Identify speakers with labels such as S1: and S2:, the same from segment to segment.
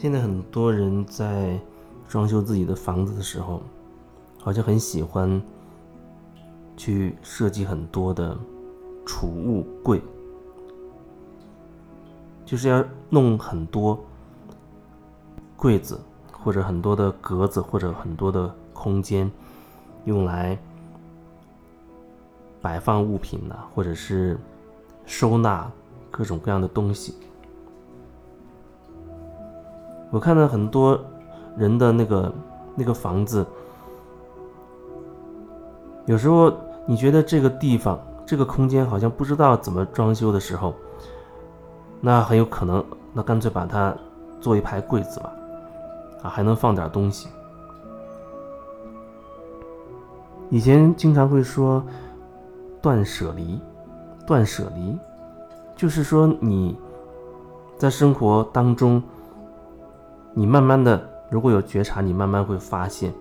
S1: 现在很多人在装修自己的房子的时候，好像很喜欢去设计很多的储物柜，就是要弄很多柜子，或者很多的格子，或者很多的空间，用来摆放物品呢，或者是收纳各种各样的东西。我看到很多人的那个那个房子，有时候你觉得这个地方这个空间好像不知道怎么装修的时候，那很有可能，那干脆把它做一排柜子吧，啊，还能放点东西。以前经常会说断舍离，断舍离，就是说你在生活当中。你慢慢的，如果有觉察，你慢慢会发现，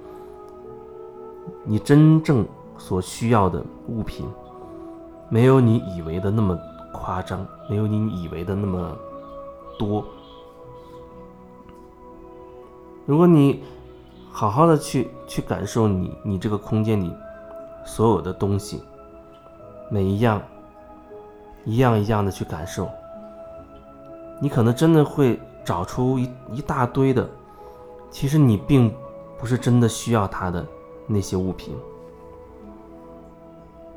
S1: 你真正所需要的物品，没有你以为的那么夸张，没有你以为的那么多。如果你好好的去去感受你你这个空间里所有的东西，每一样，一样一样的去感受，你可能真的会。找出一一大堆的，其实你并不是真的需要它的那些物品。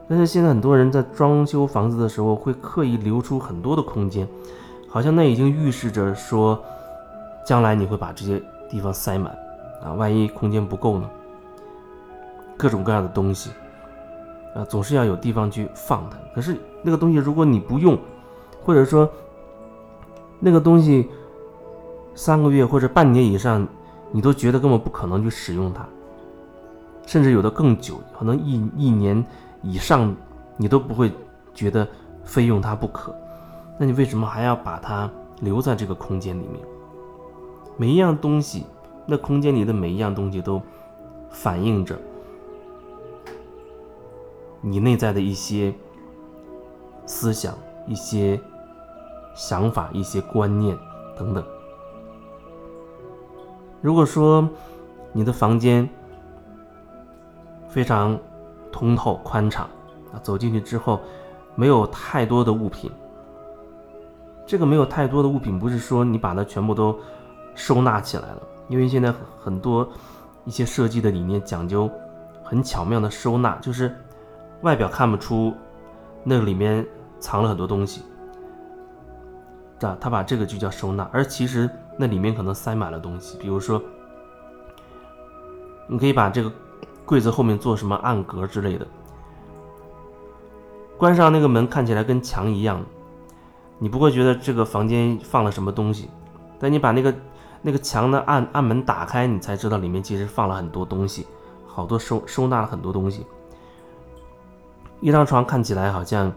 S1: 但是现在很多人在装修房子的时候，会刻意留出很多的空间，好像那已经预示着说，将来你会把这些地方塞满啊，万一空间不够呢？各种各样的东西啊，总是要有地方去放它。可是那个东西如果你不用，或者说那个东西。三个月或者半年以上，你都觉得根本不可能去使用它，甚至有的更久，可能一一年以上，你都不会觉得非用它不可。那你为什么还要把它留在这个空间里面？每一样东西，那空间里的每一样东西都反映着你内在的一些思想、一些想法、一些观念等等。如果说你的房间非常通透宽敞啊，走进去之后没有太多的物品，这个没有太多的物品不是说你把它全部都收纳起来了，因为现在很多一些设计的理念讲究很巧妙的收纳，就是外表看不出那里面藏了很多东西，啊，他把这个就叫收纳，而其实。那里面可能塞满了东西，比如说，你可以把这个柜子后面做什么暗格之类的，关上那个门看起来跟墙一样，你不会觉得这个房间放了什么东西，但你把那个那个墙的暗暗门打开，你才知道里面其实放了很多东西，好多收收纳了很多东西。一张床看起来好像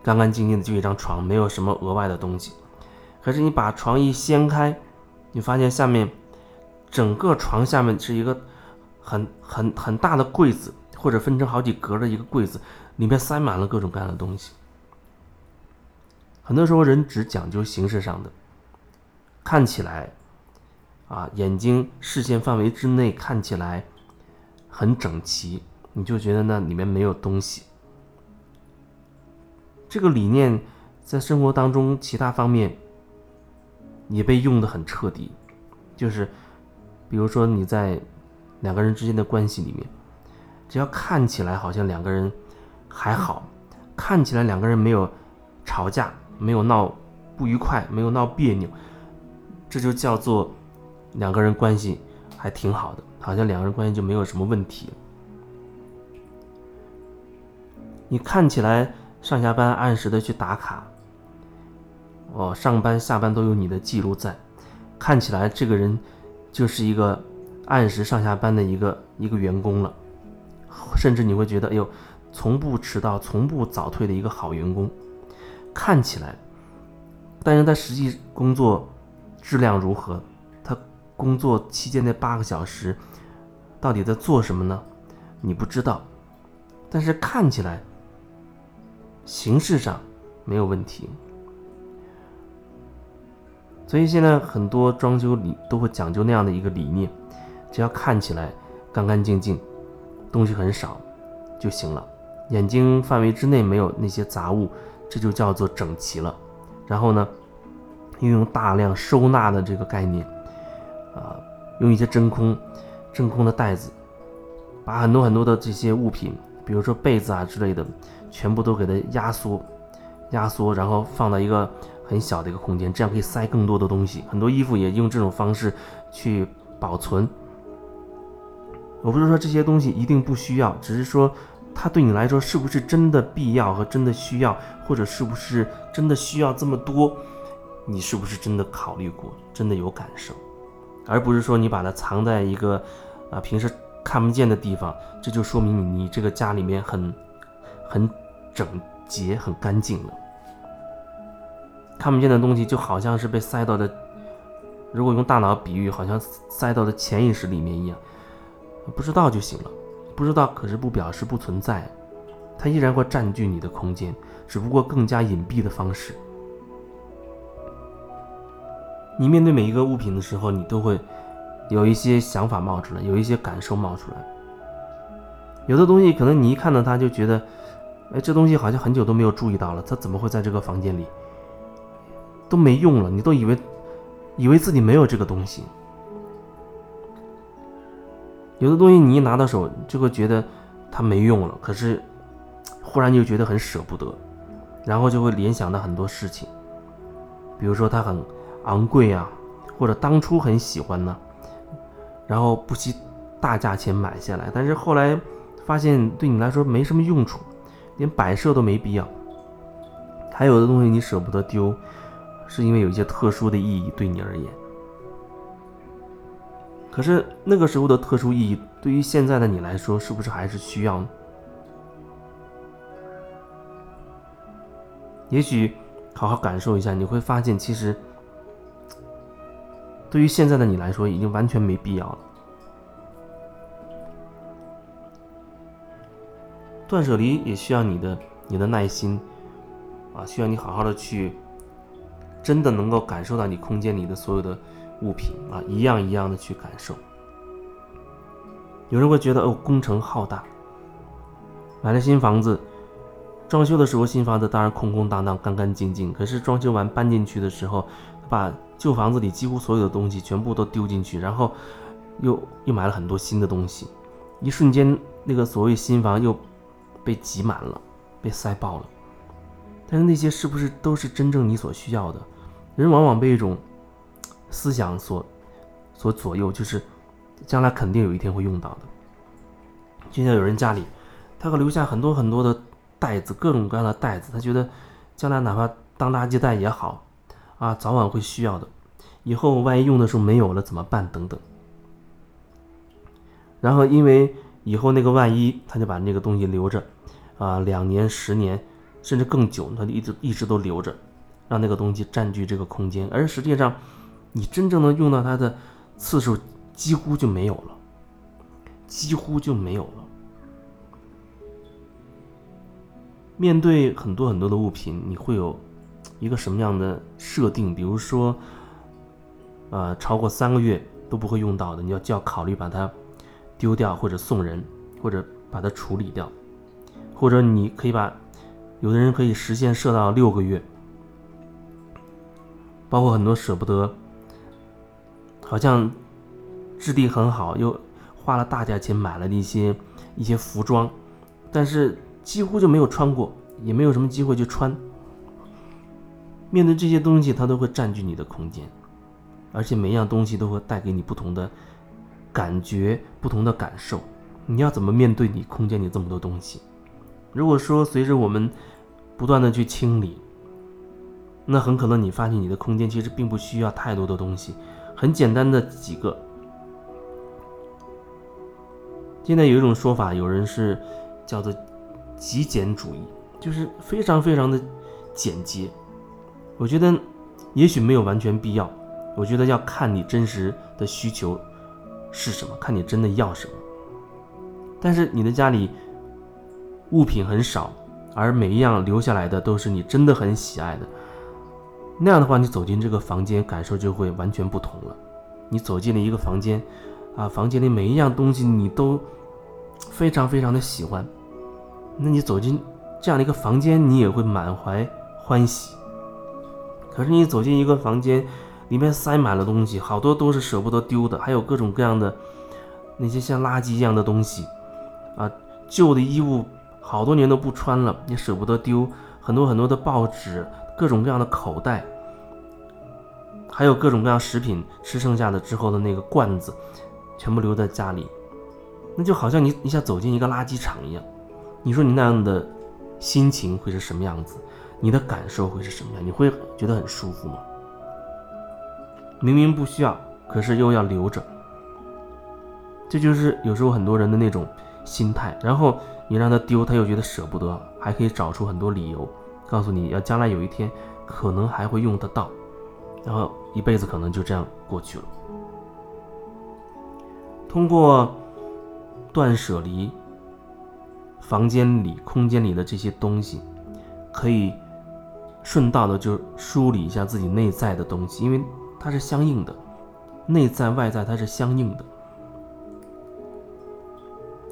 S1: 干干净净的，就一张床，没有什么额外的东西。可是你把床一掀开，你发现下面整个床下面是一个很很很大的柜子，或者分成好几格的一个柜子，里面塞满了各种各样的东西。很多时候人只讲究形式上的，看起来啊眼睛视线范围之内看起来很整齐，你就觉得那里面没有东西。这个理念在生活当中其他方面。也被用的很彻底，就是，比如说你在两个人之间的关系里面，只要看起来好像两个人还好，看起来两个人没有吵架，没有闹不愉快，没有闹别扭，这就叫做两个人关系还挺好的，好像两个人关系就没有什么问题。你看起来上下班按时的去打卡。哦，上班下班都有你的记录在，看起来这个人就是一个按时上下班的一个一个员工了，甚至你会觉得，哎呦，从不迟到、从不早退的一个好员工，看起来，但是他实际工作质量如何？他工作期间那八个小时到底在做什么呢？你不知道，但是看起来形式上没有问题。所以现在很多装修理都会讲究那样的一个理念，只要看起来干干净净，东西很少就行了，眼睛范围之内没有那些杂物，这就叫做整齐了。然后呢，运用大量收纳的这个概念，啊，用一些真空、真空的袋子，把很多很多的这些物品，比如说被子啊之类的，全部都给它压缩、压缩，然后放到一个。很小的一个空间，这样可以塞更多的东西。很多衣服也用这种方式去保存。我不是说这些东西一定不需要，只是说它对你来说是不是真的必要和真的需要，或者是不是真的需要这么多，你是不是真的考虑过，真的有感受，而不是说你把它藏在一个啊平时看不见的地方，这就说明你你这个家里面很很整洁、很干净了。看不见的东西就好像是被塞到的，如果用大脑比喻，好像塞到的潜意识里面一样，不知道就行了。不知道可是不表示不存在，它依然会占据你的空间，只不过更加隐蔽的方式。你面对每一个物品的时候，你都会有一些想法冒出来，有一些感受冒出来。有的东西可能你一看到它就觉得，哎，这东西好像很久都没有注意到了，它怎么会在这个房间里？都没用了，你都以为以为自己没有这个东西。有的东西你一拿到手就会觉得它没用了，可是忽然就觉得很舍不得，然后就会联想到很多事情，比如说它很昂贵啊，或者当初很喜欢呢，然后不惜大价钱买下来，但是后来发现对你来说没什么用处，连摆设都没必要。还有的东西你舍不得丢。是因为有一些特殊的意义对你而言，可是那个时候的特殊意义对于现在的你来说，是不是还是需要呢？也许好好感受一下，你会发现，其实对于现在的你来说，已经完全没必要了。断舍离也需要你的你的耐心啊，需要你好好的去。真的能够感受到你空间里的所有的物品啊，一样一样的去感受。有人会觉得哦，工程浩大，买了新房子，装修的时候新房子当然空空荡荡、干干净净。可是装修完搬进去的时候，把旧房子里几乎所有的东西全部都丢进去，然后又又买了很多新的东西，一瞬间那个所谓新房又被挤满了，被塞爆了。但是那些是不是都是真正你所需要的？人往往被一种思想所所左右，就是将来肯定有一天会用到的。就像有人家里，他会留下很多很多的袋子，各种各样的袋子，他觉得将来哪怕当垃圾袋也好，啊，早晚会需要的。以后万一用的时候没有了怎么办？等等。然后因为以后那个万一，他就把那个东西留着，啊，两年、十年。甚至更久，它就一直一直都留着，让那个东西占据这个空间。而实际上，你真正能用到它的次数几乎就没有了，几乎就没有了。面对很多很多的物品，你会有一个什么样的设定？比如说，呃，超过三个月都不会用到的，你要就要考虑把它丢掉，或者送人，或者把它处理掉，或者你可以把。有的人可以实现设到六个月，包括很多舍不得，好像质地很好，又花了大价钱买了一些一些服装，但是几乎就没有穿过，也没有什么机会去穿。面对这些东西，它都会占据你的空间，而且每一样东西都会带给你不同的感觉、不同的感受。你要怎么面对你空间里这么多东西？如果说随着我们不断的去清理，那很可能你发现你的空间其实并不需要太多的东西，很简单的几个。现在有一种说法，有人是叫做极简主义，就是非常非常的简洁。我觉得也许没有完全必要，我觉得要看你真实的需求是什么，看你真的要什么。但是你的家里。物品很少，而每一样留下来的都是你真的很喜爱的，那样的话，你走进这个房间，感受就会完全不同了。你走进了一个房间，啊，房间里每一样东西你都非常非常的喜欢。那你走进这样的一个房间，你也会满怀欢喜。可是你走进一个房间，里面塞满了东西，好多都是舍不得丢的，还有各种各样的那些像垃圾一样的东西，啊，旧的衣物好多年都不穿了，也舍不得丢，很多很多的报纸，各种各样的口袋，还有各种各样食品吃剩下的之后的那个罐子，全部留在家里，那就好像你你想走进一个垃圾场一样。你说你那样的心情会是什么样子？你的感受会是什么样？你会觉得很舒服吗？明明不需要，可是又要留着，这就是有时候很多人的那种心态。然后你让他丢，他又觉得舍不得，还可以找出很多理由，告诉你要将来有一天可能还会用得到，然后一辈子可能就这样过去了。通过断舍离。房间里、空间里的这些东西，可以顺道的就梳理一下自己内在的东西，因为它是相应的，内在外在它是相应的。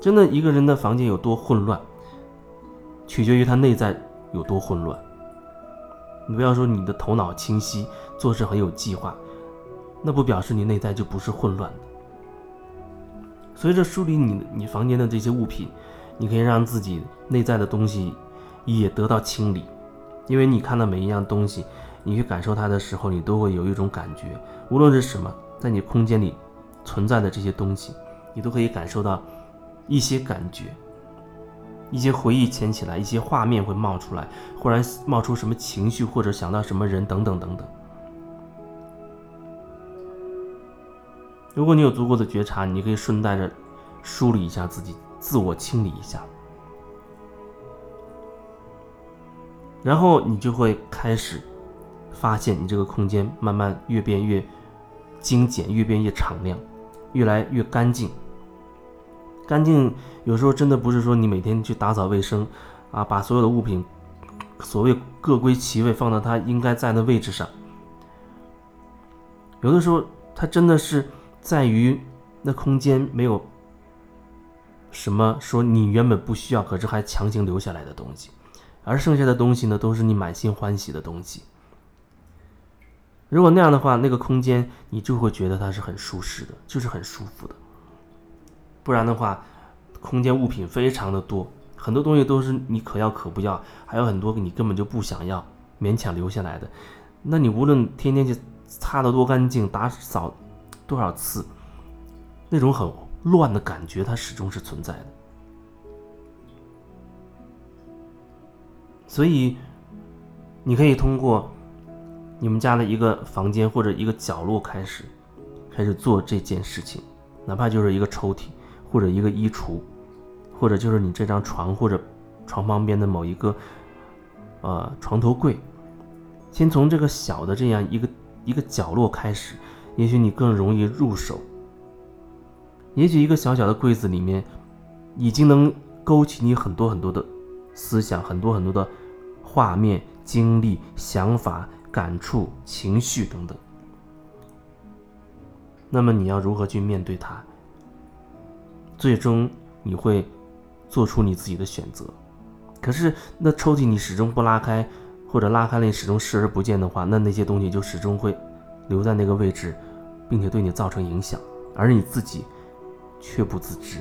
S1: 真的，一个人的房间有多混乱，取决于他内在有多混乱。你不要说你的头脑清晰，做事很有计划，那不表示你内在就不是混乱的。随着梳理你你房间的这些物品。你可以让自己内在的东西也得到清理，因为你看到每一样东西，你去感受它的时候，你都会有一种感觉，无论是什么，在你空间里存在的这些东西，你都可以感受到一些感觉，一些回忆牵起来，一些画面会冒出来，忽然冒出什么情绪，或者想到什么人，等等等等。如果你有足够的觉察，你可以顺带着梳理一下自己。自我清理一下，然后你就会开始发现，你这个空间慢慢越变越精简，越变越敞亮，越来越干净。干净有时候真的不是说你每天去打扫卫生啊，把所有的物品所谓各归其位，放到它应该在的位置上。有的时候，它真的是在于那空间没有。什么说你原本不需要，可是还强行留下来的东西，而剩下的东西呢，都是你满心欢喜的东西。如果那样的话，那个空间你就会觉得它是很舒适的，就是很舒服的。不然的话，空间物品非常的多，很多东西都是你可要可不要，还有很多你根本就不想要，勉强留下来的。那你无论天天去擦得多干净，打扫多少次，那种很。乱的感觉，它始终是存在的。所以，你可以通过你们家的一个房间或者一个角落开始，开始做这件事情，哪怕就是一个抽屉，或者一个衣橱，或者就是你这张床或者床旁边的某一个呃床头柜，先从这个小的这样一个一个角落开始，也许你更容易入手。也许一个小小的柜子里面，已经能勾起你很多很多的思想，很多很多的画面、经历、想法、感触、情绪等等。那么你要如何去面对它？最终你会做出你自己的选择。可是那抽屉你始终不拉开，或者拉开了你始终视而不见的话，那那些东西就始终会留在那个位置，并且对你造成影响，而你自己。却不自知。